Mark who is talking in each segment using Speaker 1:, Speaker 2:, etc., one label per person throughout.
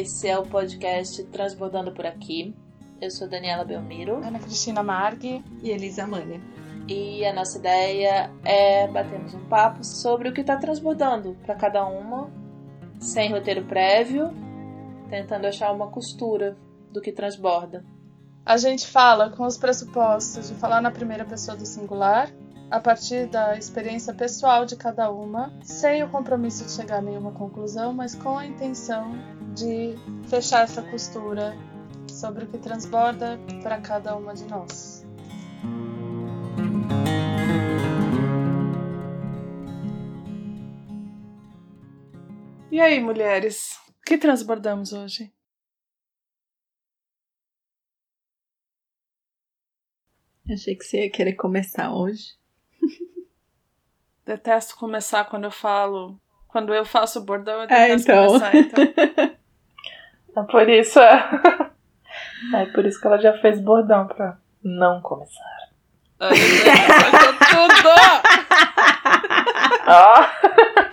Speaker 1: Esse é o podcast Transbordando por Aqui. Eu sou Daniela Belmiro.
Speaker 2: Ana Cristina Margui
Speaker 3: e Elisa Mania.
Speaker 1: E a nossa ideia é batermos um papo sobre o que está transbordando para cada uma, sem roteiro prévio, tentando achar uma costura do que transborda.
Speaker 2: A gente fala com os pressupostos de falar na primeira pessoa do singular, a partir da experiência pessoal de cada uma, sem o compromisso de chegar a nenhuma conclusão, mas com a intenção de fechar essa costura sobre o que transborda para cada uma de nós. E aí, mulheres, o que transbordamos hoje?
Speaker 3: Achei que você ia querer começar hoje.
Speaker 2: Detesto começar quando eu falo. Quando eu faço bordão, eu
Speaker 3: é,
Speaker 2: detesto
Speaker 3: é, então.
Speaker 2: começar, então. é por isso. É. é por isso que ela já fez bordão pra não começar. Ai, tudo! Ó!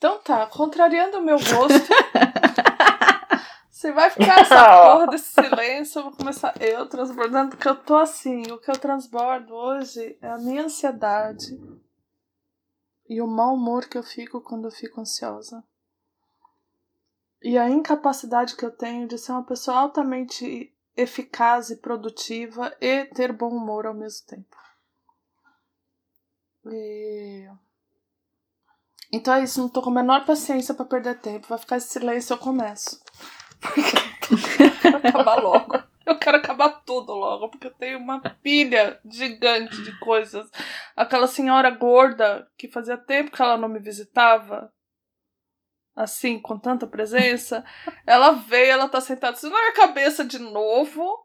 Speaker 2: Então tá, contrariando o meu gosto. Você vai ficar essa porra desse silêncio, eu vou começar eu transbordando, porque eu tô assim, o que eu transbordo hoje é a minha ansiedade e o mau humor que eu fico quando eu fico ansiosa. E a incapacidade que eu tenho de ser uma pessoa altamente eficaz e produtiva e ter bom humor ao mesmo tempo. E então é isso, não tô com a menor paciência para perder tempo. Vai ficar esse silêncio, eu começo. eu quero acabar logo. Eu quero acabar tudo logo, porque eu tenho uma pilha gigante de coisas. Aquela senhora gorda que fazia tempo que ela não me visitava, assim, com tanta presença, ela veio, ela tá sentada assim na minha cabeça de novo.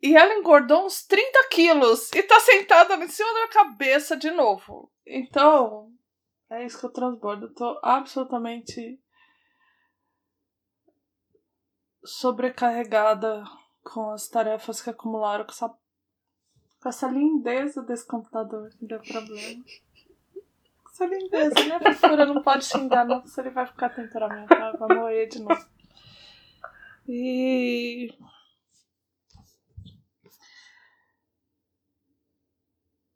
Speaker 2: E ela engordou uns 30 quilos e tá sentada em cima da minha cabeça de novo. Então, é isso que eu transbordo. Eu tô absolutamente sobrecarregada com as tarefas que acumularam com essa, com essa lindeza desse computador que deu problema. Essa lindeza, minha fofura não pode xingar, não, se ele vai ficar temperamental, vai morrer de novo. E.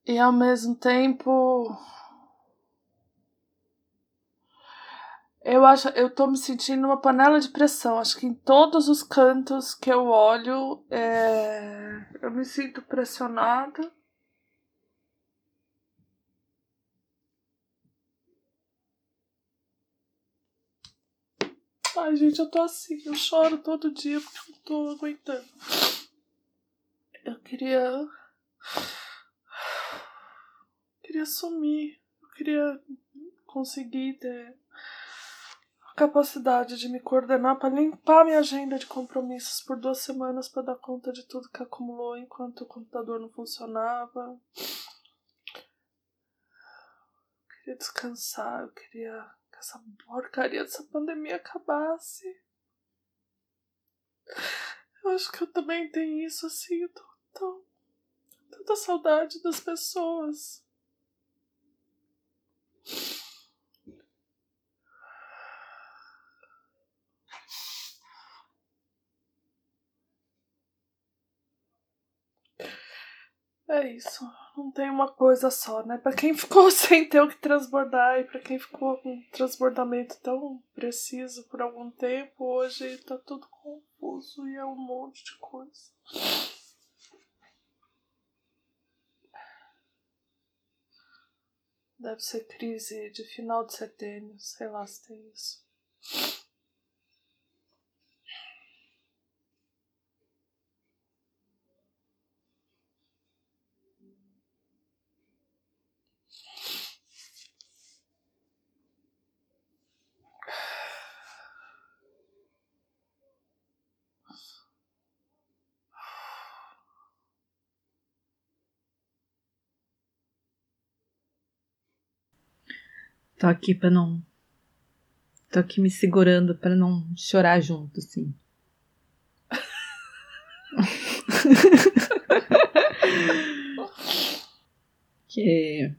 Speaker 2: E ao mesmo tempo Eu acho, eu tô me sentindo uma panela de pressão. Acho que em todos os cantos que eu olho, é, eu me sinto pressionada. Ai, gente, eu tô assim, eu choro todo dia porque eu tô aguentando. Eu queria. Eu queria sumir. Eu queria conseguir ter capacidade de me coordenar para limpar minha agenda de compromissos por duas semanas para dar conta de tudo que acumulou enquanto o computador não funcionava. Eu queria descansar, eu queria que essa porcaria dessa pandemia acabasse. Eu acho que eu também tenho isso assim, eu tô tão. tanta saudade das pessoas. É isso. Não tem uma coisa só, né? Pra quem ficou sem ter o que transbordar e pra quem ficou com um transbordamento tão preciso por algum tempo, hoje tá tudo confuso e é um monte de coisa. Deve ser crise de final de setênio, sei lá se tem isso.
Speaker 3: Tô aqui pra não Tô aqui me segurando para não chorar junto, assim. que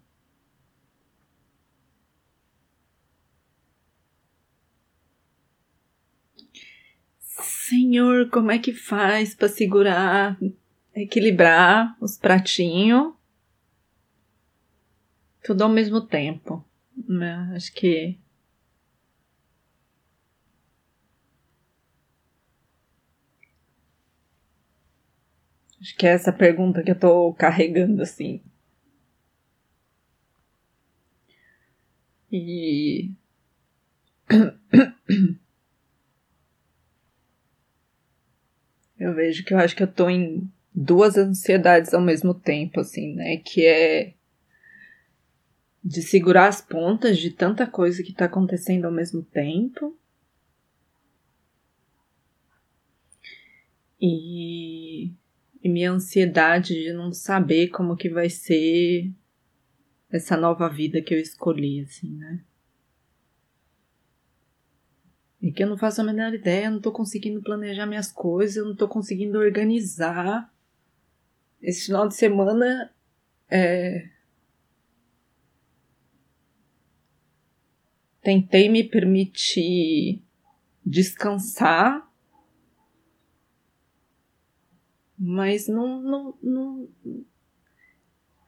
Speaker 3: Senhor, como é que faz para segurar, equilibrar os pratinhos? Tudo ao mesmo tempo. Né? Acho que Acho que é essa pergunta que eu tô carregando assim. E. Eu vejo que eu acho que eu tô em duas ansiedades ao mesmo tempo, assim, né? Que é de segurar as pontas de tanta coisa que tá acontecendo ao mesmo tempo. E, e minha ansiedade de não saber como que vai ser essa nova vida que eu escolhi, assim, né? E que eu não faço a menor ideia, eu não tô conseguindo planejar minhas coisas, eu não tô conseguindo organizar. Esse final de semana é. Tentei me permitir descansar, mas não, não, não,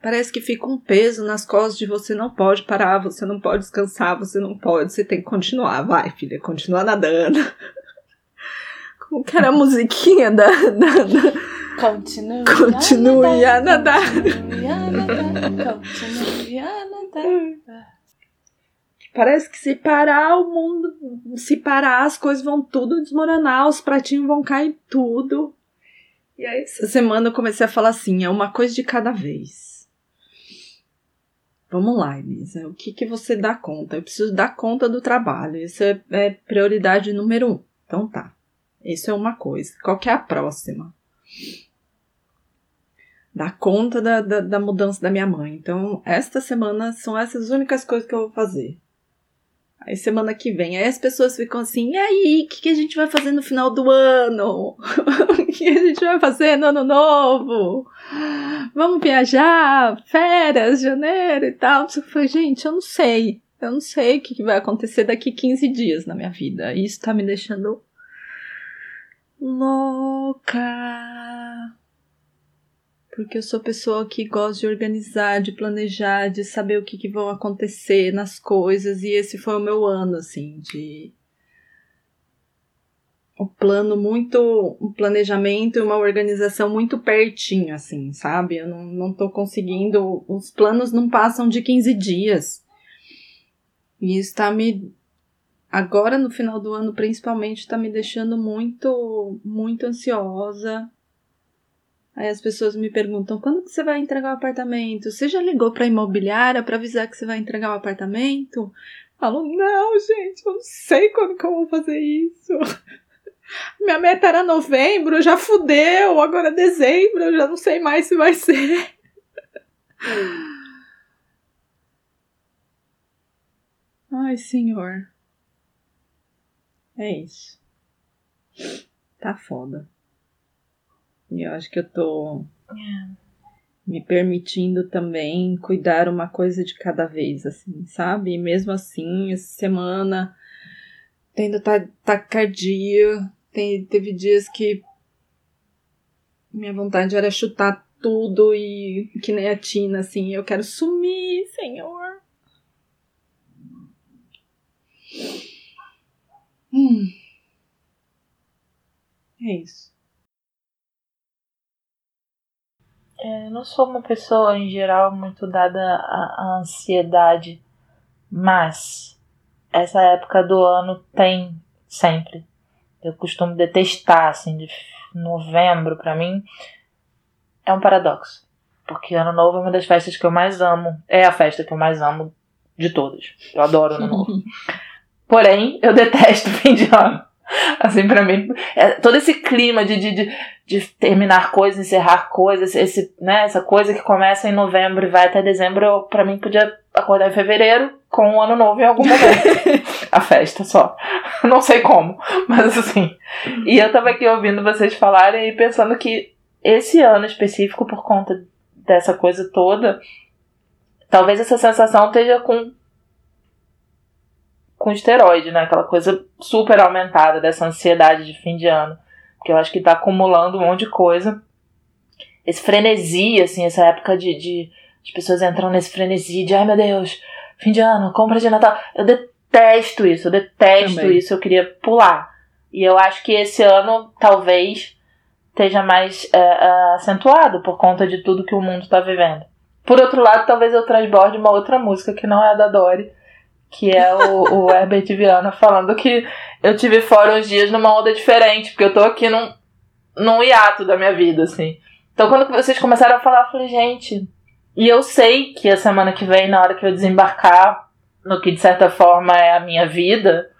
Speaker 3: Parece que fica um peso nas costas de você não pode parar, você não pode descansar, você não pode, você tem que continuar. Vai, filha, continua nadando. Como que era a musiquinha da. da, da...
Speaker 1: Continue,
Speaker 3: Continue a nadar.
Speaker 1: Continue a nadar. Continue a nadar.
Speaker 3: Parece que se parar o mundo, se parar as coisas vão tudo desmoronar, os pratinhos vão cair tudo. E aí essa semana eu comecei a falar assim, é uma coisa de cada vez. Vamos lá, Elisa. O que, que você dá conta? Eu preciso dar conta do trabalho. Isso é, é prioridade número um. Então tá. Isso é uma coisa. Qual que é a próxima? Dar conta da, da, da mudança da minha mãe. Então, esta semana são essas únicas coisas que eu vou fazer. Aí semana que vem, aí as pessoas ficam assim, e aí, o que, que a gente vai fazer no final do ano? O que a gente vai fazer no ano novo? Vamos viajar, férias, janeiro e tal. Eu falei, gente, eu não sei. Eu não sei o que, que vai acontecer daqui 15 dias na minha vida. Isso tá me deixando louca porque eu sou pessoa que gosta de organizar, de planejar, de saber o que, que vão acontecer nas coisas, e esse foi o meu ano, assim, de. Um plano muito. Um planejamento e uma organização muito pertinho, assim, sabe? Eu não, não tô conseguindo. Os planos não passam de 15 dias. E isso tá me. Agora, no final do ano, principalmente, tá me deixando muito, muito ansiosa Aí as pessoas me perguntam: quando que você vai entregar o apartamento? Você já ligou para a imobiliária para avisar que você vai entregar o apartamento? Falo: não, gente, eu não sei quando que eu vou fazer isso. Minha meta era novembro, já fudeu, agora é dezembro, eu já não sei mais se vai ser. Ai, senhor. É isso. Tá foda. E eu acho que eu tô
Speaker 1: É.
Speaker 3: me permitindo também cuidar uma coisa de cada vez, assim, sabe? E mesmo assim, essa semana, tendo ta- taquicardia, tem, teve dias que minha vontade era chutar tudo e que nem a Tina, assim, eu quero sumir, Senhor. Hum. É isso.
Speaker 1: Eu não sou uma pessoa, em geral, muito dada à, à ansiedade, mas essa época do ano tem sempre. Eu costumo detestar, assim, de novembro, pra mim, é um paradoxo. Porque Ano Novo é uma das festas que eu mais amo. É a festa que eu mais amo de todas. Eu adoro Ano Novo. Porém, eu detesto fim de ano. Assim, pra mim, é todo esse clima de, de, de, de terminar coisas, encerrar coisas, esse, né, essa coisa que começa em novembro e vai até dezembro, pra mim podia acordar em fevereiro com o ano novo em algum momento. a festa só. Não sei como, mas assim. E eu tava aqui ouvindo vocês falarem e pensando que esse ano específico, por conta dessa coisa toda, talvez essa sensação esteja com com esteroide, né? Aquela coisa super aumentada dessa ansiedade de fim de ano. Porque eu acho que tá acumulando um monte de coisa. Esse frenesi, assim, essa época de, de, de pessoas entrando nesse frenesi de ai meu Deus, fim de ano, compra de Natal. Eu detesto isso, eu detesto Também. isso, eu queria pular. E eu acho que esse ano talvez esteja mais é, é, acentuado por conta de tudo que o mundo está vivendo. Por outro lado, talvez eu transborde uma outra música que não é a da Dory, que é o, o Herbert Viana falando que eu tive fora uns dias numa onda diferente, porque eu tô aqui num, num hiato da minha vida, assim. Então quando vocês começaram a falar, eu falei, gente, e eu sei que a semana que vem, na hora que eu desembarcar no que de certa forma é a minha vida,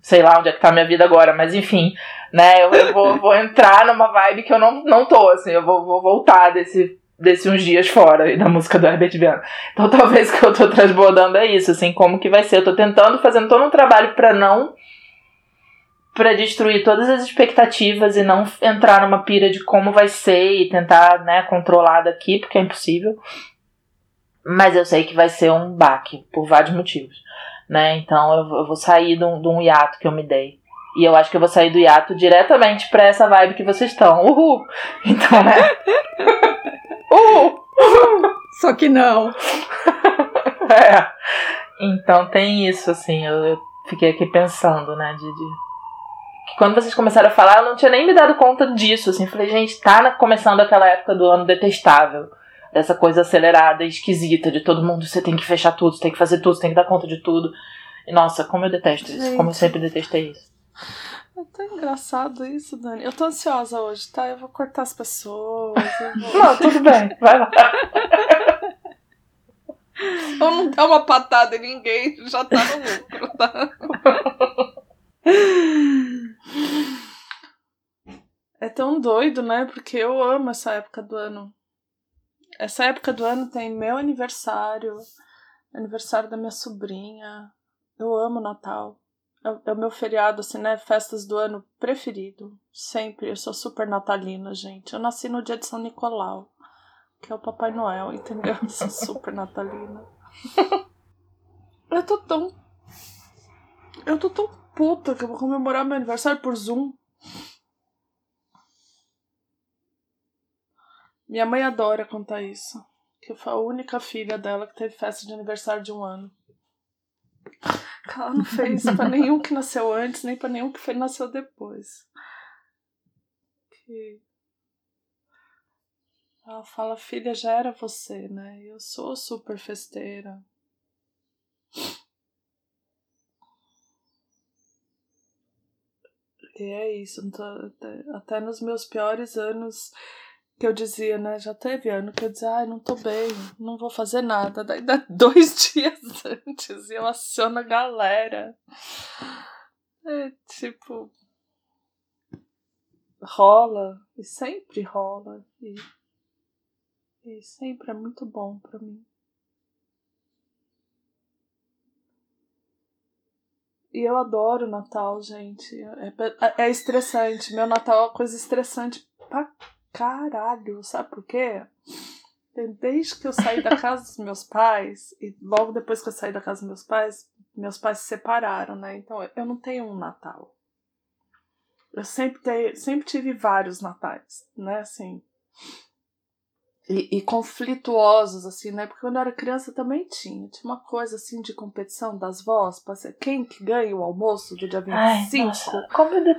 Speaker 1: sei lá onde é que tá a minha vida agora, mas enfim, né, eu, eu vou, vou, entrar numa vibe que eu não, não tô, assim, eu vou, vou voltar desse, desse uns dias fora da música do Herbert Viana. Então talvez o que eu tô transbordando é isso, assim, como que vai ser. Eu tô tentando, fazendo todo um trabalho para não para destruir todas as expectativas e não entrar numa pira de como vai ser e tentar, né, controlar daqui, porque é impossível. Mas eu sei que vai ser um baque, por vários motivos, né? Então eu, vou sair de um, de um hiato que eu me dei. E eu acho que eu vou sair do hiato diretamente pra essa vibe que vocês estão. Uhul! Então, né?
Speaker 3: Uhul! Só que não.
Speaker 1: é. Então tem isso, assim, eu, fiquei aqui pensando, né, de, de que quando vocês começaram a falar, eu não tinha nem me dado conta disso, assim. Falei, gente, tá começando aquela época do ano detestável. Dessa coisa acelerada, esquisita, de todo mundo, você tem que fechar tudo, você tem que fazer tudo, você tem que dar conta de tudo. E nossa, como eu detesto gente. isso, como eu sempre detestei isso.
Speaker 2: É tão engraçado isso, Dani. Eu tô ansiosa hoje, tá? Eu vou cortar as pessoas. Vou...
Speaker 1: não, tudo bem, vai lá.
Speaker 2: Ou não dá uma patada em ninguém, já tá no lucro, tá? É tão doido, né? Porque eu amo essa época do ano. Essa época do ano tem meu aniversário, aniversário da minha sobrinha. Eu amo Natal. É, é o meu feriado, assim, né? Festas do ano preferido. Sempre. Eu sou super natalina, gente. Eu nasci no dia de São Nicolau, que é o Papai Noel, entendeu? Eu sou super natalina. Eu tô tão. Eu tô tão puta que eu vou comemorar meu aniversário por Zoom. Minha mãe adora contar isso. Que eu fui a única filha dela que teve festa de aniversário de um ano. Ela não fez pra nenhum que nasceu antes, nem pra nenhum que nasceu depois. Que. Ela fala, filha, já era você, né? Eu sou super festeira. E é isso. Até, até nos meus piores anos que eu dizia, né? Já teve ano que eu dizia, ai, não tô bem, não vou fazer nada. Daí dá dois dias antes eu aciono a galera. É tipo. Rola, e sempre rola, e, e sempre é muito bom para mim. E eu adoro Natal, gente. É, é, é estressante. Meu Natal é uma coisa estressante pra caralho. Sabe por quê? Desde que eu saí da casa dos meus pais, e logo depois que eu saí da casa dos meus pais, meus pais se separaram, né? Então eu não tenho um Natal. Eu sempre, te, sempre tive vários natais, né? Assim, e, e, conflituosos, assim, né? Porque quando eu era criança também tinha. Tinha uma coisa, assim, de competição das vós, quem que ganha o almoço do dia 25. Ai,
Speaker 1: nossa, como eu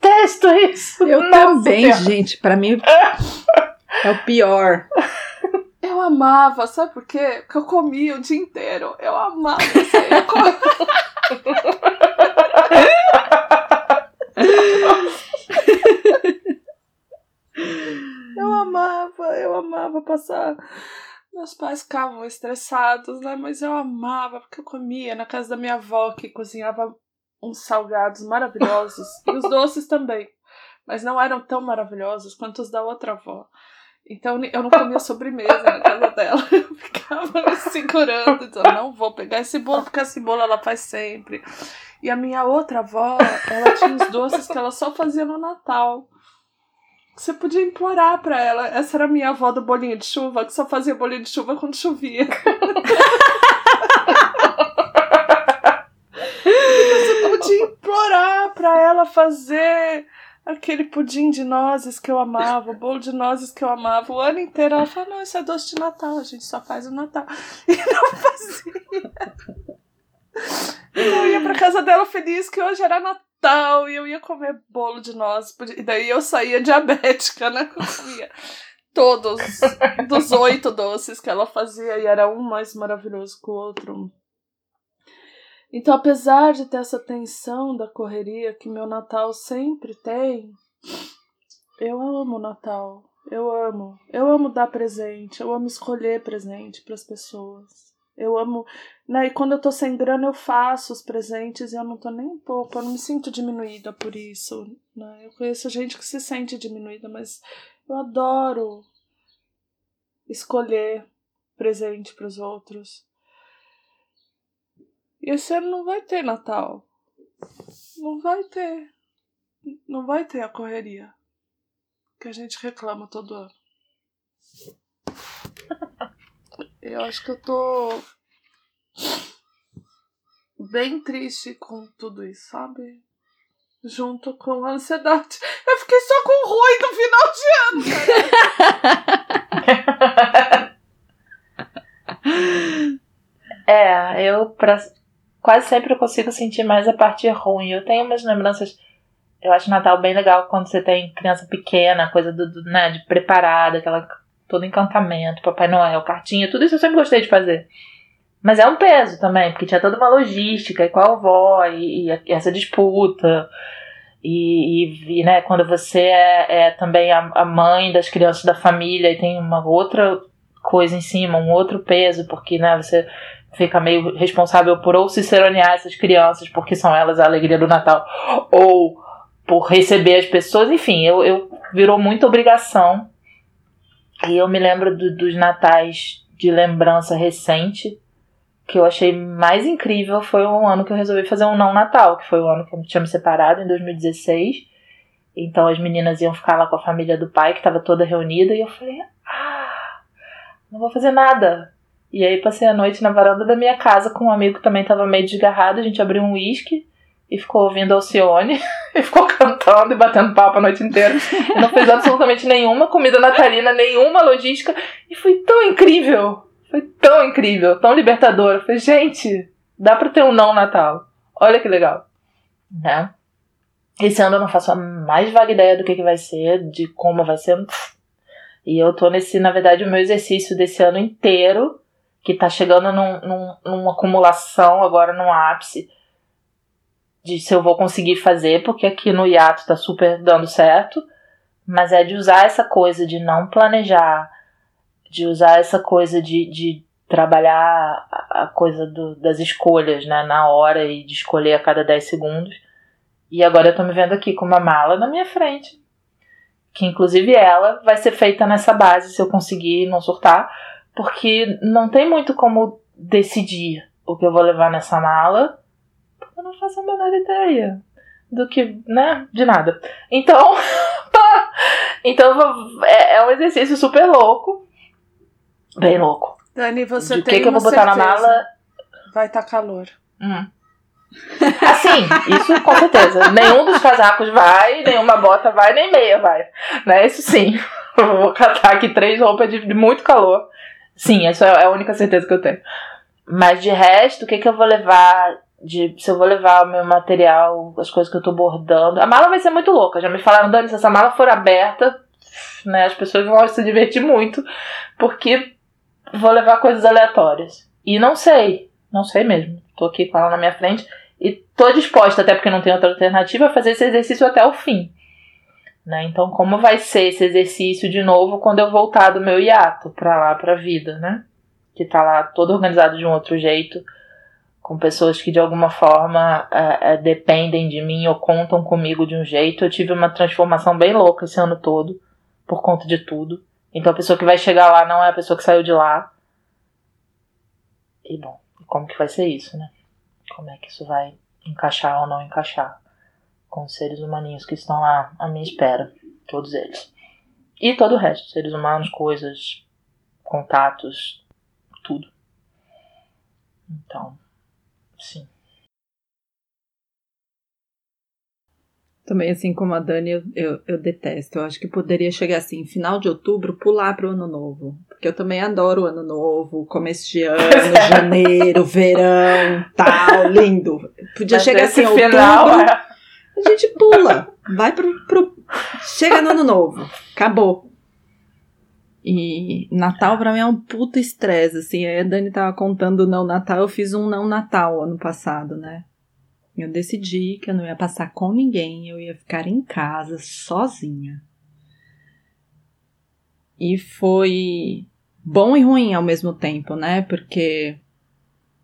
Speaker 1: detesto isso!
Speaker 3: Eu nossa, também, Deus. gente. Pra mim é o pior.
Speaker 2: Eu amava, sabe por quê? Porque eu comia o dia inteiro. Eu amava. Eu comia... Eu amava, eu amava passar. Meus pais ficavam estressados, né? Mas eu amava, porque eu comia na casa da minha avó, que cozinhava uns salgados maravilhosos. e os doces também. Mas não eram tão maravilhosos quanto os da outra avó. Então eu não comia sobremesa na casa dela. Eu ficava me segurando, dizendo, não vou pegar esse bolo, porque esse bolo ela faz sempre. E a minha outra avó, ela tinha os doces que ela só fazia no Natal. Você podia implorar pra ela. Essa era a minha avó do bolinho de chuva, que só fazia bolinho de chuva quando chovia. Podia implorar pra ela fazer aquele pudim de nozes que eu amava, o bolo de nozes que eu amava. O ano inteiro ela falou: não, isso é doce de Natal, a gente só faz o Natal. E não fazia. Então eu ia pra casa dela feliz que hoje era Natal e eu ia comer bolo de nozes. E daí eu saía diabética, né? Eu comia todos dos oito doces que ela fazia e era um mais maravilhoso que o outro. Então, apesar de ter essa tensão da correria que meu Natal sempre tem, eu amo o Natal. Eu amo. Eu amo dar presente. Eu amo escolher presente para as pessoas. Eu amo. Né? E quando eu tô sem grana, eu faço os presentes e eu não tô nem um pouco. Eu não me sinto diminuída por isso. Né? Eu conheço gente que se sente diminuída, mas eu adoro escolher presente para os outros. E esse ano não vai ter Natal. Não vai ter. Não vai ter a correria que a gente reclama todo ano. Eu acho que eu tô bem triste com tudo isso, sabe? Junto com a ansiedade. Eu fiquei só com ruim no final de ano, cara.
Speaker 1: é, eu pra, quase sempre eu consigo sentir mais a parte ruim. Eu tenho umas lembranças. Eu acho Natal bem legal quando você tem criança pequena, coisa do, do né, de preparada, aquela todo encantamento, Papai Noel, cartinha, tudo isso eu sempre gostei de fazer. Mas é um peso também, porque tinha toda uma logística, e qual avó, e, e essa disputa. E, e, e, né, quando você é, é também a, a, mãe das crianças da família e tem uma outra coisa em cima, um outro peso, porque né, você fica meio responsável por ou ciceronear essas crianças, porque são elas a alegria do Natal, ou por receber as pessoas, enfim, eu, eu virou muita obrigação. E eu me lembro do, dos natais de lembrança recente, que eu achei mais incrível foi um ano que eu resolvi fazer um não Natal, que foi o ano que eu tinha me separado, em 2016. Então as meninas iam ficar lá com a família do pai, que estava toda reunida, e eu falei, ah, não vou fazer nada. E aí passei a noite na varanda da minha casa com um amigo que também estava meio desgarrado. A gente abriu um uísque e ficou ouvindo Alcione e ficou cantando e batendo papo a noite inteira. Não fez absolutamente nenhuma comida natalina, nenhuma logística. E foi tão incrível. Foi tão incrível, tão libertador. Eu falei, gente, dá pra ter um não Natal. Olha que legal. Né? Esse ano eu não faço a mais vaga ideia do que, que vai ser, de como vai ser. E eu tô nesse, na verdade, o meu exercício desse ano inteiro que está chegando num, num, numa acumulação agora no ápice de se eu vou conseguir fazer, porque aqui no hiato está super dando certo, mas é de usar essa coisa de não planejar, de usar essa coisa de, de trabalhar a coisa do, das escolhas né, na hora e de escolher a cada 10 segundos. E agora eu tô me vendo aqui com uma mala na minha frente. Que inclusive ela vai ser feita nessa base se eu conseguir não surtar porque não tem muito como decidir o que eu vou levar nessa mala, porque eu não faço a menor ideia do que, né, de nada. Então, então é, é, um exercício super louco, bem louco.
Speaker 2: Dani, você
Speaker 1: de
Speaker 2: tem
Speaker 1: que, que eu vou botar
Speaker 2: certeza.
Speaker 1: na mala?
Speaker 2: Vai estar tá calor.
Speaker 1: Hum. Assim, isso com certeza. Nenhum dos casacos vai, nenhuma bota vai, nem meia vai. Né? Isso sim. Eu vou catar aqui três roupas de, de muito calor. Sim, essa é a única certeza que eu tenho. Mas de resto, o que, que eu vou levar? De, se eu vou levar o meu material, as coisas que eu tô bordando. A mala vai ser muito louca. Já me falaram, Dani, se essa mala for aberta, né, as pessoas vão se divertir muito. Porque vou levar coisas aleatórias. E não sei. Não sei mesmo. Tô aqui com ela na minha frente. E tô disposta, até porque não tem outra alternativa, a fazer esse exercício até o fim. Né? Então, como vai ser esse exercício de novo quando eu voltar do meu hiato para lá, para a vida, né? Que tá lá todo organizado de um outro jeito, com pessoas que de alguma forma é, é, dependem de mim ou contam comigo de um jeito. Eu tive uma transformação bem louca esse ano todo, por conta de tudo. Então a pessoa que vai chegar lá não é a pessoa que saiu de lá. E bom, como que vai ser isso, né? Como é que isso vai encaixar ou não encaixar com os seres humaninhos que estão lá à minha espera, todos eles. E todo o resto, seres humanos, coisas, contatos, tudo. Então, sim.
Speaker 3: Também, assim como a Dani, eu, eu, eu, detesto. Eu acho que poderia chegar assim, final de outubro, pular para o ano novo. Porque eu também adoro o ano novo, começo de ano, janeiro, verão, tal, lindo. Podia Mas chegar assim, outubro, final, é... a gente pula, vai pro, pro. Chega no ano novo, acabou. E Natal pra mim é um puto estresse, assim. Aí a Dani tava contando o não Natal, eu fiz um não Natal ano passado, né? Eu decidi que eu não ia passar com ninguém, eu ia ficar em casa sozinha. E foi bom e ruim ao mesmo tempo, né? Porque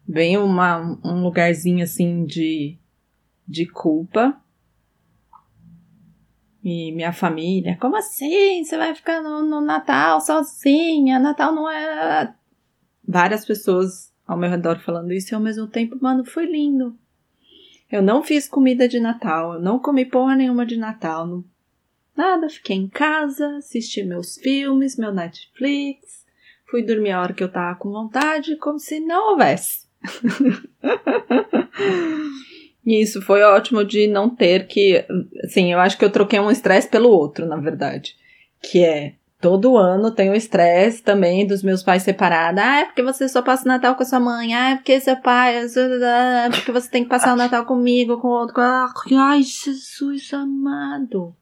Speaker 3: vem uma, um lugarzinho assim de, de culpa. E minha família, como assim? Você vai ficar no, no Natal sozinha? Natal não é. Várias pessoas ao meu redor falando isso e ao mesmo tempo, mano, foi lindo. Eu não fiz comida de Natal, eu não comi porra nenhuma de Natal. Não... Nada, fiquei em casa, assisti meus filmes, meu Netflix, fui dormir a hora que eu tava com vontade, como se não houvesse. isso foi ótimo de não ter que. Assim, eu acho que eu troquei um estresse pelo outro, na verdade. Que é todo ano tem o estresse também dos meus pais separados. Ah, é porque você só passa o Natal com a sua mãe. Ah, é porque seu pai. É porque você tem que passar o Natal comigo, com o outro. Ai, Jesus amado.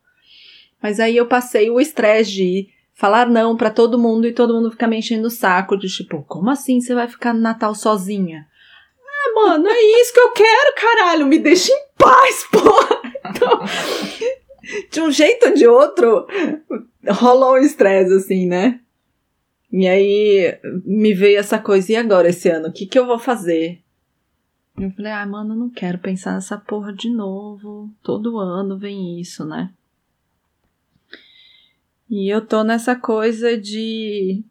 Speaker 3: Mas aí eu passei o estresse de falar não para todo mundo e todo mundo ficar me enchendo o saco. De tipo, como assim você vai ficar no Natal sozinha? Ah, mano, é isso que eu quero, caralho. Me deixa em paz, porra. Então, de um jeito ou de outro, rolou um estresse, assim, né? E aí me veio essa coisa, e agora esse ano? O que, que eu vou fazer? Eu falei, ah, mano, não quero pensar nessa porra de novo. Todo ano vem isso, né? E eu tô nessa coisa de.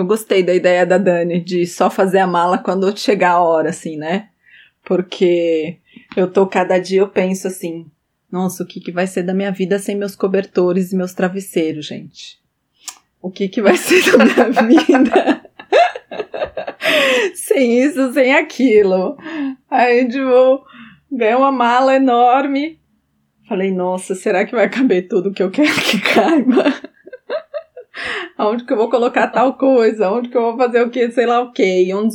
Speaker 3: Eu gostei da ideia da Dani de só fazer a mala quando chegar a hora, assim, né? Porque eu tô cada dia eu penso assim, nossa, o que, que vai ser da minha vida sem meus cobertores e meus travesseiros, gente? O que, que vai ser da minha vida? sem isso, sem aquilo. Aí, tipo, ganhei uma mala enorme. Falei, nossa, será que vai caber tudo que eu quero que caiba? Aonde que eu vou colocar tal coisa? Onde que eu vou fazer o que, sei lá o que? E, um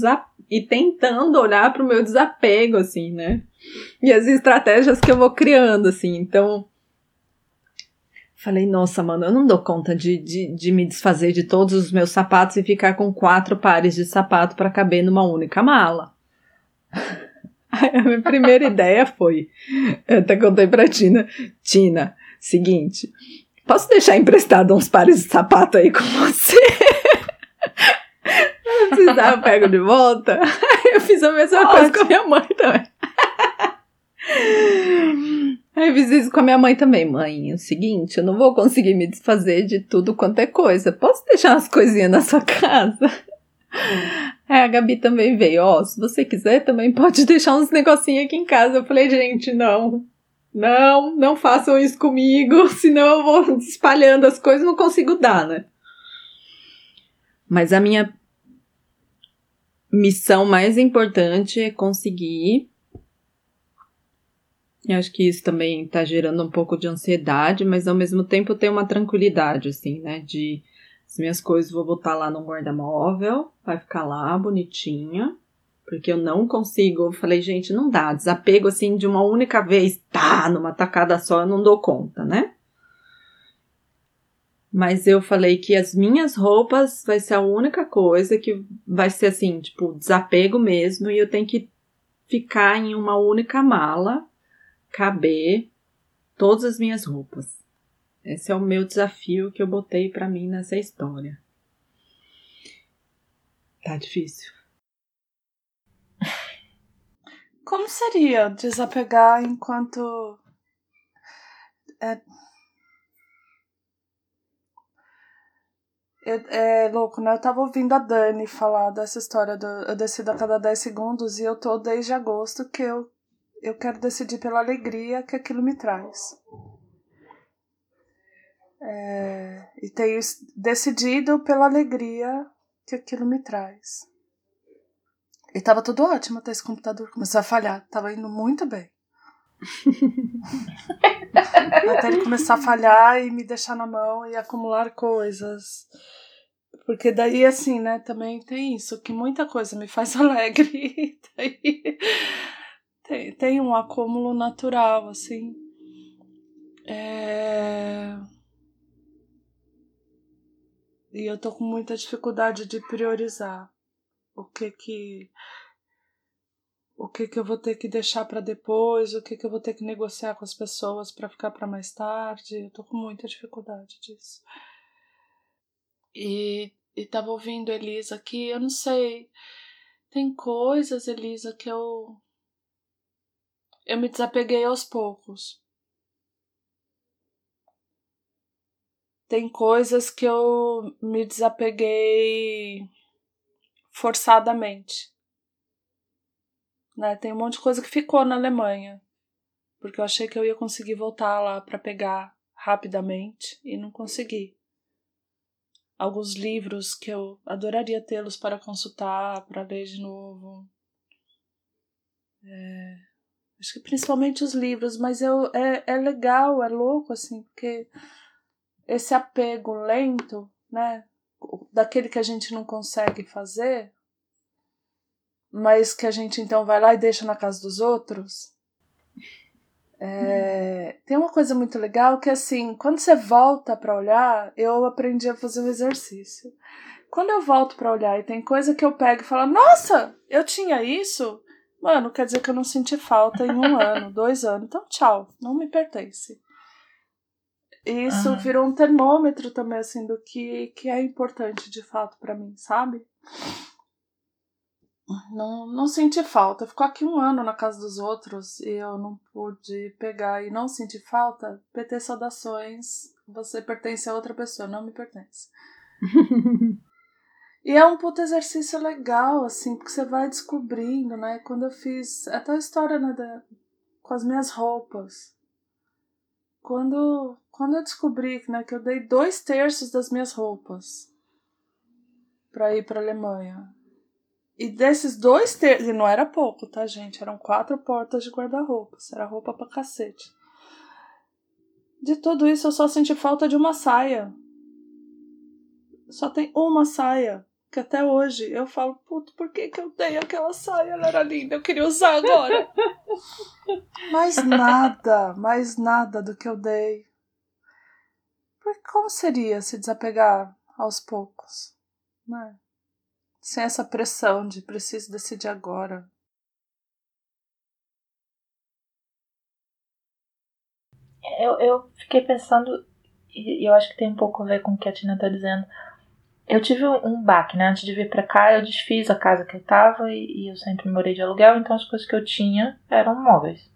Speaker 3: e tentando olhar pro meu desapego, assim, né? e as estratégias que eu vou criando, assim. Então, falei, nossa, mano, eu não dou conta de, de, de me desfazer de todos os meus sapatos e ficar com quatro pares de sapato para caber numa única mala. Aí a minha primeira ideia foi, eu até contei pra Tina, Tina, seguinte, posso deixar emprestado uns pares de sapato aí com você? Se precisar, eu pego de volta. Eu fiz a mesma Ótimo. coisa com a minha mãe também. Aí eu fiz isso com a minha mãe também. Mãe, é o seguinte, eu não vou conseguir me desfazer de tudo quanto é coisa. Posso deixar umas coisinhas na sua casa? Aí a Gabi também veio. Ó, oh, se você quiser, também pode deixar uns negocinhos aqui em casa. Eu falei, gente, não. Não, não façam isso comigo, senão eu vou espalhando as coisas não consigo dar, né? Mas a minha missão mais importante é conseguir eu acho que isso também tá gerando um pouco de ansiedade, mas ao mesmo tempo tem uma tranquilidade, assim, né? De as minhas coisas vou botar lá no guarda-móvel, vai ficar lá bonitinha, porque eu não consigo. Eu falei, gente, não dá. Desapego assim de uma única vez, tá, numa tacada só, eu não dou conta, né? Mas eu falei que as minhas roupas vai ser a única coisa que vai ser assim, tipo, desapego mesmo, e eu tenho que ficar em uma única mala caber todas as minhas roupas. Esse é o meu desafio que eu botei para mim nessa história. Tá difícil.
Speaker 2: Como seria desapegar enquanto. É... É, louco, né? Eu tava ouvindo a Dani falar dessa história do eu decido a cada 10 segundos e eu tô desde agosto que eu, eu quero decidir pela alegria que aquilo me traz. É, e tenho decidido pela alegria que aquilo me traz. E tava tudo ótimo até esse computador começou a falhar. Tava indo muito bem. até ele começar a falhar e me deixar na mão e acumular coisas. Porque daí, assim, né, também tem isso, que muita coisa me faz alegre. tem, tem um acúmulo natural, assim. É... E eu tô com muita dificuldade de priorizar o que que o que que eu vou ter que deixar para depois, o que que eu vou ter que negociar com as pessoas para ficar para mais tarde. Eu tô com muita dificuldade disso. E e tava ouvindo Elisa aqui, eu não sei. Tem coisas, Elisa, que eu eu me desapeguei aos poucos. Tem coisas que eu me desapeguei forçadamente. Né? Tem um monte de coisa que ficou na Alemanha, porque eu achei que eu ia conseguir voltar lá para pegar rapidamente e não consegui. Alguns livros que eu adoraria tê-los para consultar, para ler de novo. É, acho que principalmente os livros, mas eu, é, é legal, é louco, assim, porque esse apego lento, né? Daquele que a gente não consegue fazer, mas que a gente então vai lá e deixa na casa dos outros. É, tem uma coisa muito legal que assim, quando você volta para olhar, eu aprendi a fazer um exercício. Quando eu volto para olhar e tem coisa que eu pego e falo, nossa, eu tinha isso, mano, quer dizer que eu não senti falta em um ano, dois anos, então tchau, não me pertence. E isso uhum. virou um termômetro também, assim, do que, que é importante de fato para mim, sabe? Não, não senti falta. Ficou aqui um ano na casa dos outros e eu não pude pegar e não senti falta. PT saudações. Você pertence a outra pessoa, não me pertence. e é um puto exercício legal, assim, porque você vai descobrindo, né? Quando eu fiz até a história né, da, com as minhas roupas. Quando quando eu descobri né, que eu dei dois terços das minhas roupas para ir para Alemanha. E desses dois terços, e não era pouco, tá, gente? Eram quatro portas de guarda-roupas. Era roupa pra cacete. De tudo isso, eu só senti falta de uma saia. Só tem uma saia. Que até hoje eu falo, puto, por que, que eu dei aquela saia? Ela era linda, eu queria usar agora. mais nada, mais nada do que eu dei. Porque como seria se desapegar aos poucos, né? Sem essa pressão de preciso decidir agora.
Speaker 1: Eu, eu fiquei pensando, e eu acho que tem um pouco a ver com o que a Tina tá dizendo. Eu tive um baque, né? Antes de vir pra cá, eu desfiz a casa que eu tava e, e eu sempre morei de aluguel, então as coisas que eu tinha eram móveis.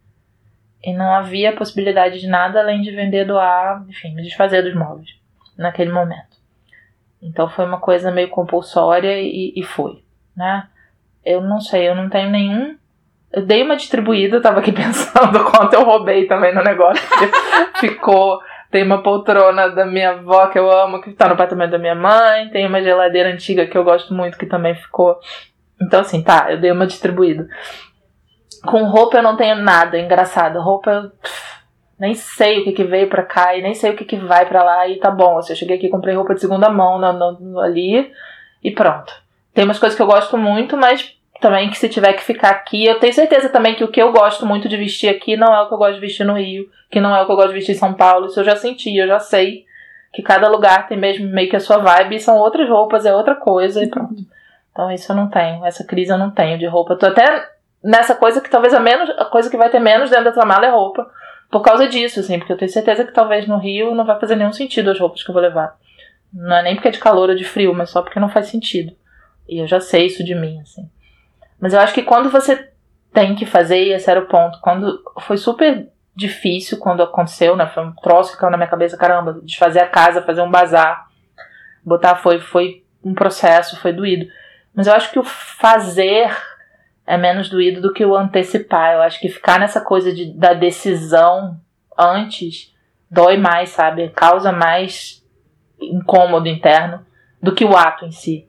Speaker 1: E não havia possibilidade de nada além de vender, doar, enfim, me desfazer dos móveis naquele momento. Então foi uma coisa meio compulsória e, e foi, né? Eu não sei, eu não tenho nenhum. Eu dei uma distribuída, eu tava aqui pensando quanto eu roubei também no negócio. Ficou. Tem uma poltrona da minha avó que eu amo, que tá no apartamento da minha mãe. Tem uma geladeira antiga que eu gosto muito, que também ficou. Então, assim, tá, eu dei uma distribuída. Com roupa eu não tenho nada engraçado. Roupa eu pff, nem sei o que, que veio pra cá e nem sei o que, que vai pra lá e tá bom. Assim, eu cheguei aqui comprei roupa de segunda mão na, na, ali e pronto. Tem umas coisas que eu gosto muito, mas também que se tiver que ficar aqui, eu tenho certeza também que o que eu gosto muito de vestir aqui não é o que eu gosto de vestir no Rio, que não é o que eu gosto de vestir em São Paulo. Isso eu já senti, eu já sei que cada lugar tem mesmo meio que a sua vibe e são outras roupas, é outra coisa e pronto. Então isso eu não tenho, essa crise eu não tenho de roupa. Tô até nessa coisa que talvez a menos a coisa que vai ter menos dentro da tua mala é roupa. Por causa disso, assim, porque eu tenho certeza que talvez no Rio não vai fazer nenhum sentido as roupas que eu vou levar. Não é nem porque é de calor ou de frio, mas só porque não faz sentido. E eu já sei isso de mim, assim. Mas eu acho que quando você tem que fazer, e esse era o ponto, quando foi super difícil quando aconteceu, né? Foi um troço que caiu na minha cabeça, caramba, desfazer a casa, fazer um bazar. Botar foi, foi um processo, foi doído. Mas eu acho que o fazer é menos doído do que o antecipar. Eu acho que ficar nessa coisa de, da decisão antes dói mais, sabe? Causa mais incômodo interno do que o ato em si.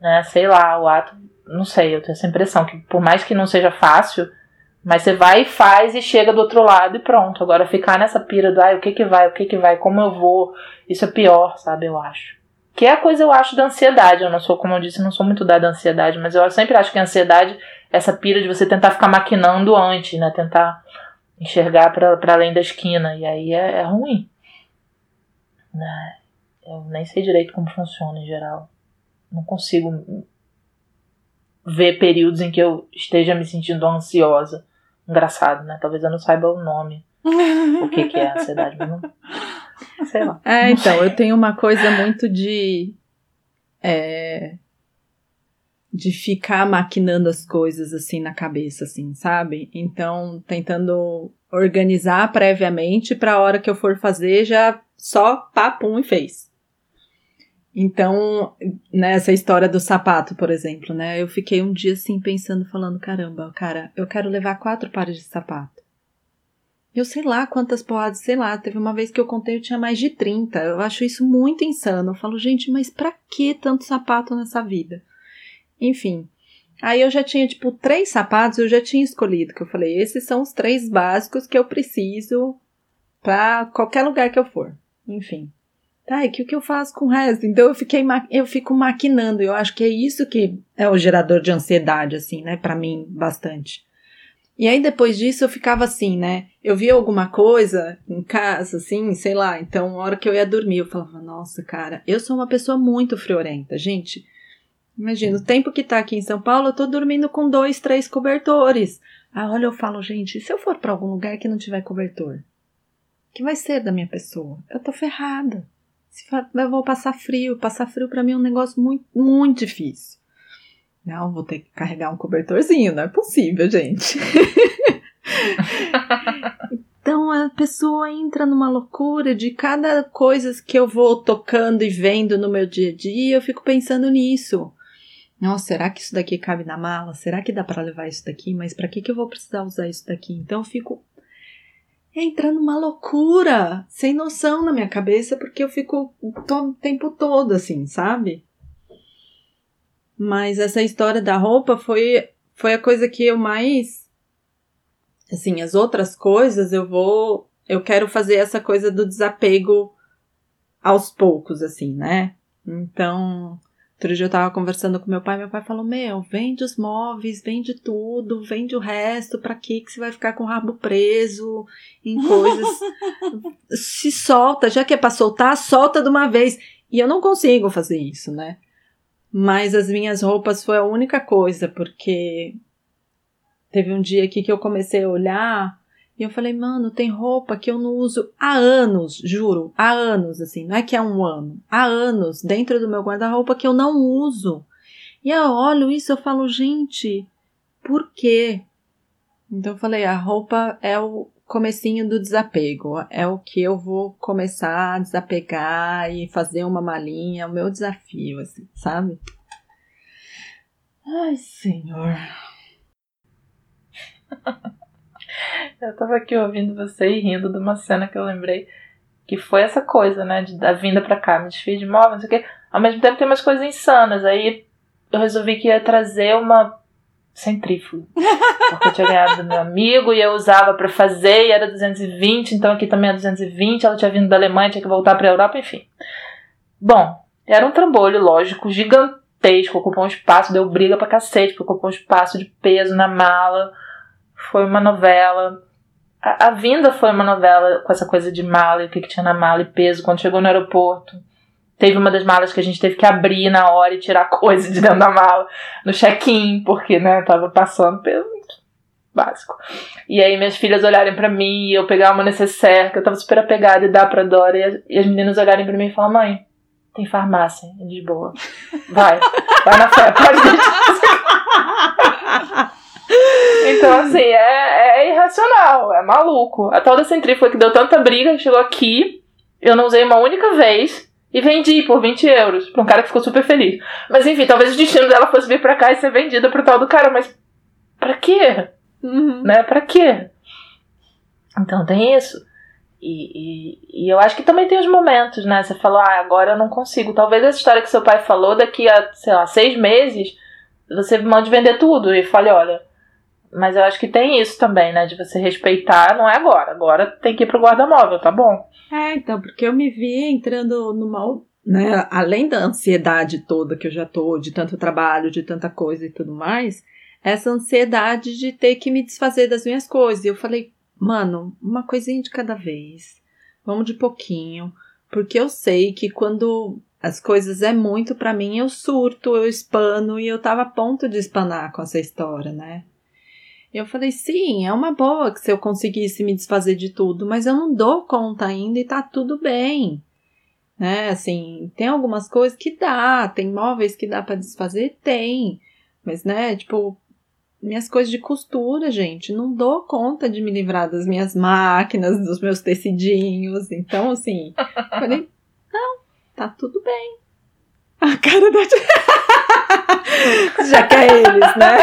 Speaker 1: Né? Sei lá, o ato, não sei, eu tenho essa impressão que por mais que não seja fácil, mas você vai e faz e chega do outro lado e pronto. Agora ficar nessa pira do, ai, o que que vai, o que que vai, como eu vou, isso é pior, sabe? Eu acho. Que é a coisa, eu acho, da ansiedade. Eu não sou, como eu disse, não sou muito da ansiedade, mas eu sempre acho que a ansiedade essa pira de você tentar ficar maquinando antes, né? Tentar enxergar para além da esquina. E aí é, é ruim. Né? Eu nem sei direito como funciona em geral. Não consigo ver períodos em que eu esteja me sentindo ansiosa. Engraçado, né? Talvez eu não saiba o nome. o que, que é ansiedade, mas não. Sei lá.
Speaker 3: É, então, eu tenho uma coisa muito de. É, de ficar maquinando as coisas assim na cabeça, assim, sabe? Então, tentando organizar previamente para a hora que eu for fazer já só papum e fez. Então, nessa história do sapato, por exemplo, né? Eu fiquei um dia assim pensando, falando, caramba, cara, eu quero levar quatro pares de sapato. Eu sei lá quantas porradas, sei lá, teve uma vez que eu contei, eu tinha mais de 30. Eu acho isso muito insano. Eu falo, gente, mas pra que tanto sapato nessa vida? Enfim. Aí eu já tinha, tipo, três sapatos, eu já tinha escolhido, que eu falei, esses são os três básicos que eu preciso para qualquer lugar que eu for. Enfim. Tá, e que o que eu faço com o resto? Então eu fiquei eu fico maquinando. Eu acho que é isso que é o gerador de ansiedade, assim, né? Para mim, bastante. E aí depois disso eu ficava assim, né? Eu via alguma coisa em casa, assim, sei lá. Então, a hora que eu ia dormir, eu falava, nossa, cara, eu sou uma pessoa muito friorenta, gente. Imagina, o tempo que tá aqui em São Paulo, eu tô dormindo com dois, três cobertores. Ah, olha, eu falo, gente, se eu for para algum lugar que não tiver cobertor, que vai ser da minha pessoa? Eu tô ferrada. Se eu vou passar frio, passar frio para mim é um negócio muito, muito difícil. Não, vou ter que carregar um cobertorzinho, não é possível, gente. então a pessoa entra numa loucura de cada coisa que eu vou tocando e vendo no meu dia a dia, eu fico pensando nisso. Nossa, será que isso daqui cabe na mala? Será que dá para levar isso daqui? Mas para que que eu vou precisar usar isso daqui? Então eu fico entrando numa loucura, sem noção na minha cabeça, porque eu fico o tempo todo assim, sabe? Mas essa história da roupa foi, foi a coisa que eu mais. Assim, as outras coisas eu vou. Eu quero fazer essa coisa do desapego aos poucos, assim, né? Então, outro dia eu tava conversando com meu pai, meu pai falou: Meu, vende os móveis, vende tudo, vende o resto, pra que que você vai ficar com o rabo preso em coisas? Se solta, já que é pra soltar, solta de uma vez. E eu não consigo fazer isso, né? Mas as minhas roupas foi a única coisa, porque teve um dia aqui que eu comecei a olhar e eu falei, mano, tem roupa que eu não uso há anos, juro, há anos, assim, não é que é um ano, há anos dentro do meu guarda-roupa que eu não uso. E eu olho isso eu falo, gente, por quê? Então eu falei, a roupa é o, comecinho do desapego. É o que eu vou começar a desapegar e fazer uma malinha, é o meu desafio, assim, sabe? Ai, senhor.
Speaker 1: eu tava aqui ouvindo você e rindo de uma cena que eu lembrei que foi essa coisa, né, de, da vinda pra cá, me desfiz de móvel, não sei o quê. Ao mesmo tempo tem umas coisas insanas. Aí eu resolvi que ia trazer uma centrífugo. Porque eu tinha ganhado do meu amigo e eu usava para fazer e era 220, então aqui também é 220. Ela tinha vindo da Alemanha, tinha que voltar pra Europa, enfim. Bom, era um trambolho, lógico, gigantesco, ocupou um espaço, deu briga pra cacete, porque ocupou um espaço de peso na mala. Foi uma novela. A, a vinda foi uma novela com essa coisa de mala e o que, que tinha na mala e peso. Quando chegou no aeroporto, Teve uma das malas que a gente teve que abrir na hora e tirar coisa de dentro da mala no check-in, porque, né, tava passando pelo básico. E aí minhas filhas olharem para mim e eu pegar uma necessaire, que eu tava super apegada e dar pra Dora, e as, e as meninas olharem para mim e falar: mãe, tem farmácia em Lisboa. Vai, vai na fé, pode deixar. Então, assim, é, é irracional, é maluco. A tal da centrífuga que deu tanta briga, chegou aqui, eu não usei uma única vez,
Speaker 4: E vendi por 20 euros pra um cara que ficou super feliz. Mas enfim, talvez o destino dela fosse vir pra cá e ser vendida pro tal do cara, mas pra quê?
Speaker 3: Uhum.
Speaker 4: Né? Pra quê? Então tem isso. E, e, e eu acho que também tem os momentos, né? Você falou, ah, agora eu não consigo. Talvez essa história que seu pai falou, daqui a, sei lá, seis meses, você mande vender tudo e fale, olha. Mas eu acho que tem isso também, né? De você respeitar, não é agora. Agora tem que ir pro guarda-móvel, tá bom?
Speaker 3: É, então, porque eu me vi entrando numa. Né, além da ansiedade toda que eu já tô, de tanto trabalho, de tanta coisa e tudo mais, essa ansiedade de ter que me desfazer das minhas coisas. E eu falei, mano, uma coisinha de cada vez. Vamos de pouquinho. Porque eu sei que quando as coisas é muito para mim, eu surto, eu espano e eu tava a ponto de espanar com essa história, né? Eu falei, sim, é uma boa que se eu conseguisse me desfazer de tudo, mas eu não dou conta ainda e tá tudo bem. Né? Assim, tem algumas coisas que dá, tem móveis que dá para desfazer, tem. Mas, né, tipo, minhas coisas de costura, gente, não dou conta de me livrar das minhas máquinas, dos meus tecidinhos. Então, assim, falei, não, tá tudo bem. A cara da. Já que é eles, né?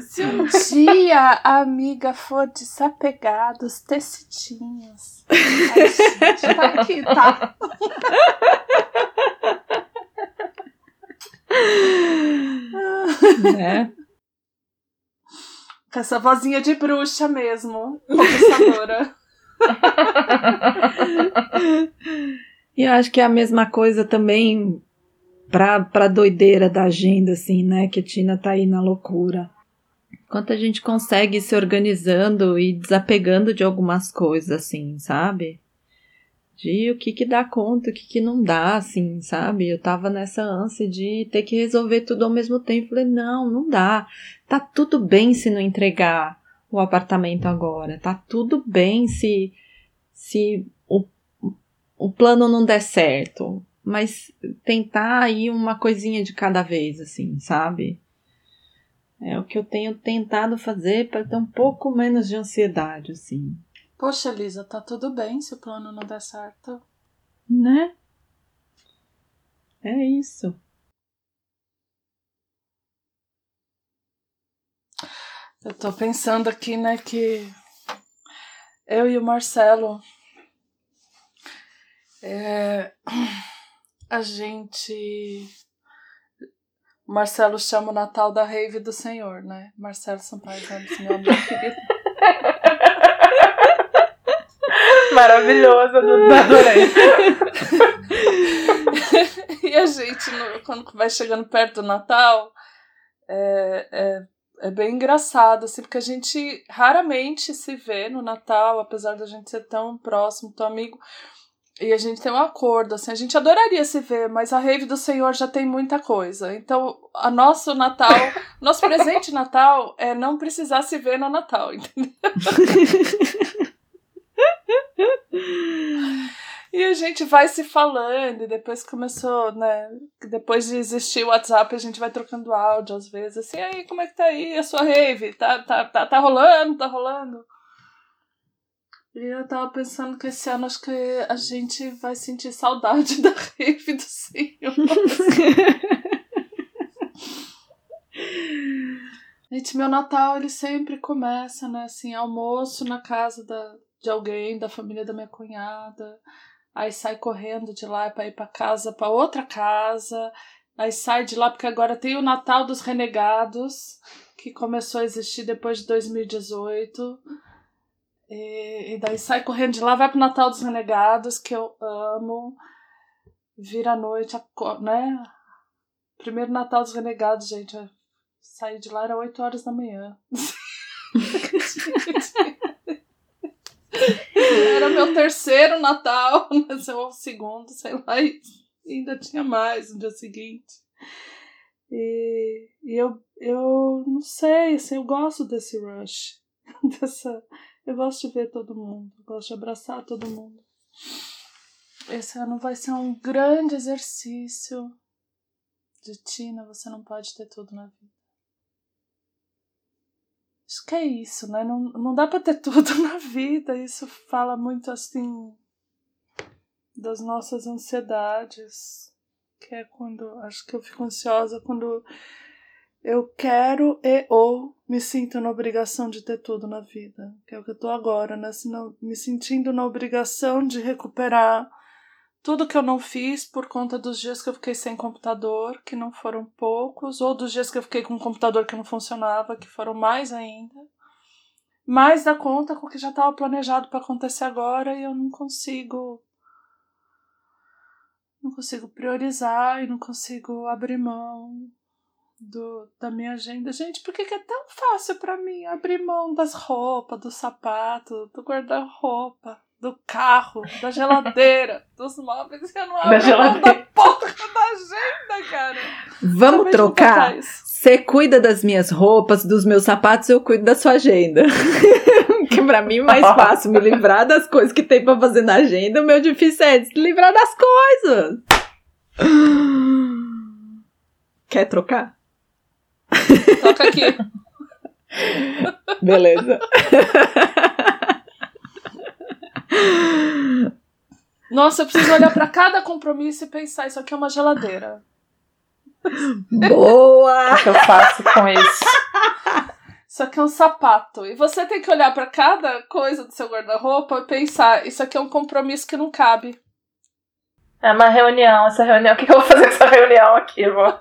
Speaker 2: Se um dia a amiga for desapegar dos tecidinhos, a gente tá aqui, tá?
Speaker 3: né?
Speaker 2: Com essa vozinha de bruxa mesmo, conversadora.
Speaker 3: E eu acho que é a mesma coisa também pra, pra doideira da agenda, assim, né? Que a Tina tá aí na loucura. Quanto a gente consegue se organizando e desapegando de algumas coisas, assim, sabe? De o que que dá conta, o que que não dá, assim, sabe? Eu tava nessa ânsia de ter que resolver tudo ao mesmo tempo. Falei, não, não dá. Tá tudo bem se não entregar o apartamento agora. Tá tudo bem se, se o, plano não der certo. Mas tentar aí uma coisinha de cada vez, assim, sabe? É o que eu tenho tentado fazer para ter um pouco menos de ansiedade, assim.
Speaker 2: Poxa, Lisa, tá tudo bem se o plano não der certo.
Speaker 3: Né? É isso.
Speaker 2: Eu tô pensando aqui, né, que eu e o Marcelo. É, a gente. Marcelo chama o Natal da Rave do Senhor, né? Marcelo Sampaio Ramos, meu amigo querido.
Speaker 4: Maravilhoso, adorei.
Speaker 2: e a gente, no- quando vai chegando perto do Natal, é, é, é bem engraçado, assim, porque a gente raramente se vê no Natal, apesar da gente ser tão próximo, tão amigo. E a gente tem um acordo, assim, a gente adoraria se ver, mas a rave do Senhor já tem muita coisa. Então, a nosso Natal, nosso presente Natal é não precisar se ver no Natal, entendeu? E a gente vai se falando, e depois começou, né? Depois de existir o WhatsApp, a gente vai trocando áudio às vezes, assim, aí, como é que tá aí a sua rave? Tá, tá, tá, tá rolando, tá rolando? E eu tava pensando que esse ano acho que a gente vai sentir saudade da rave do Senhor. Gente, meu Natal ele sempre começa, né? Assim, almoço na casa da, de alguém, da família da minha cunhada. Aí sai correndo de lá pra ir pra casa, pra outra casa. Aí sai de lá porque agora tem o Natal dos Renegados, que começou a existir depois de 2018. E, e daí sai correndo de lá, vai pro Natal dos Renegados, que eu amo. Vira a noite, né? Primeiro Natal dos Renegados, gente. eu Saí de lá, era 8 horas da manhã. Era meu terceiro Natal, mas é o segundo, sei lá, e ainda tinha mais no dia seguinte. E, e eu, eu não sei, assim, eu gosto desse rush. Dessa, eu gosto de ver todo mundo, gosto de abraçar todo mundo. Esse ano vai ser um grande exercício de Tina, você não pode ter tudo na vida. Acho que é isso, né? Não, não dá pra ter tudo na vida. Isso fala muito assim. das nossas ansiedades, que é quando acho que eu fico ansiosa quando eu quero e ou me sinto na obrigação de ter tudo na vida, que é o que eu tô agora, né? me sentindo na obrigação de recuperar tudo que eu não fiz por conta dos dias que eu fiquei sem computador, que não foram poucos, ou dos dias que eu fiquei com um computador que não funcionava, que foram mais ainda. Mais da conta com o que já estava planejado para acontecer agora e eu não consigo não consigo priorizar e não consigo abrir mão do, da minha agenda. Gente, por que, que é tão fácil para mim abrir mão das roupas, do sapato, do guarda-roupa, do carro, da geladeira, dos móveis? Eu não abro mão da porra da agenda, cara.
Speaker 3: Vamos trocar? Você cuida das minhas roupas, dos meus sapatos, eu cuido da sua agenda. que pra mim é mais fácil me livrar das coisas que tem pra fazer na agenda. O meu difícil é se livrar das coisas. Quer trocar?
Speaker 2: Toca aqui.
Speaker 3: Beleza.
Speaker 2: Nossa, eu preciso olhar para cada compromisso e pensar: isso aqui é uma geladeira.
Speaker 3: Boa!
Speaker 4: O que eu faço com isso?
Speaker 2: Isso aqui é um sapato. E você tem que olhar para cada coisa do seu guarda-roupa e pensar: isso aqui é um compromisso que não cabe.
Speaker 4: É uma reunião. Essa reunião, o que eu vou fazer com essa reunião aqui, vó?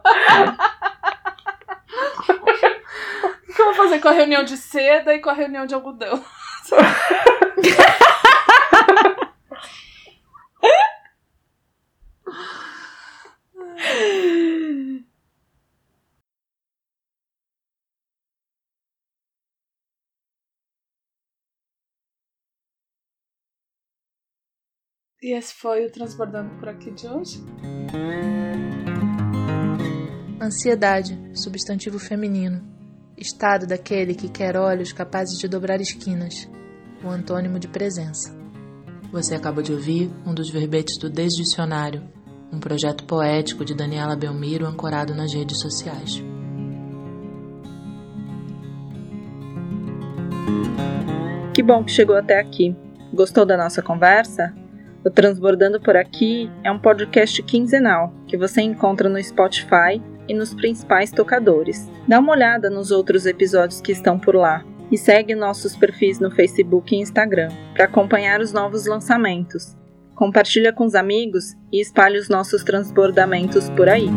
Speaker 2: Que eu vou fazer com a reunião de seda e com a reunião de algodão? E esse foi o Transbordando por aqui de hoje.
Speaker 1: Ansiedade, substantivo feminino. Estado daquele que quer olhos capazes de dobrar esquinas. O antônimo de presença. Você acabou de ouvir um dos verbetes do Desdicionário, um projeto poético de Daniela Belmiro ancorado nas redes sociais.
Speaker 3: Que bom que chegou até aqui. Gostou da nossa conversa? O Transbordando por Aqui é um podcast quinzenal que você encontra no Spotify e nos principais tocadores. Dá uma olhada nos outros episódios que estão por lá e segue nossos perfis no Facebook e Instagram para acompanhar os novos lançamentos. Compartilha com os amigos e espalhe os nossos transbordamentos por aí.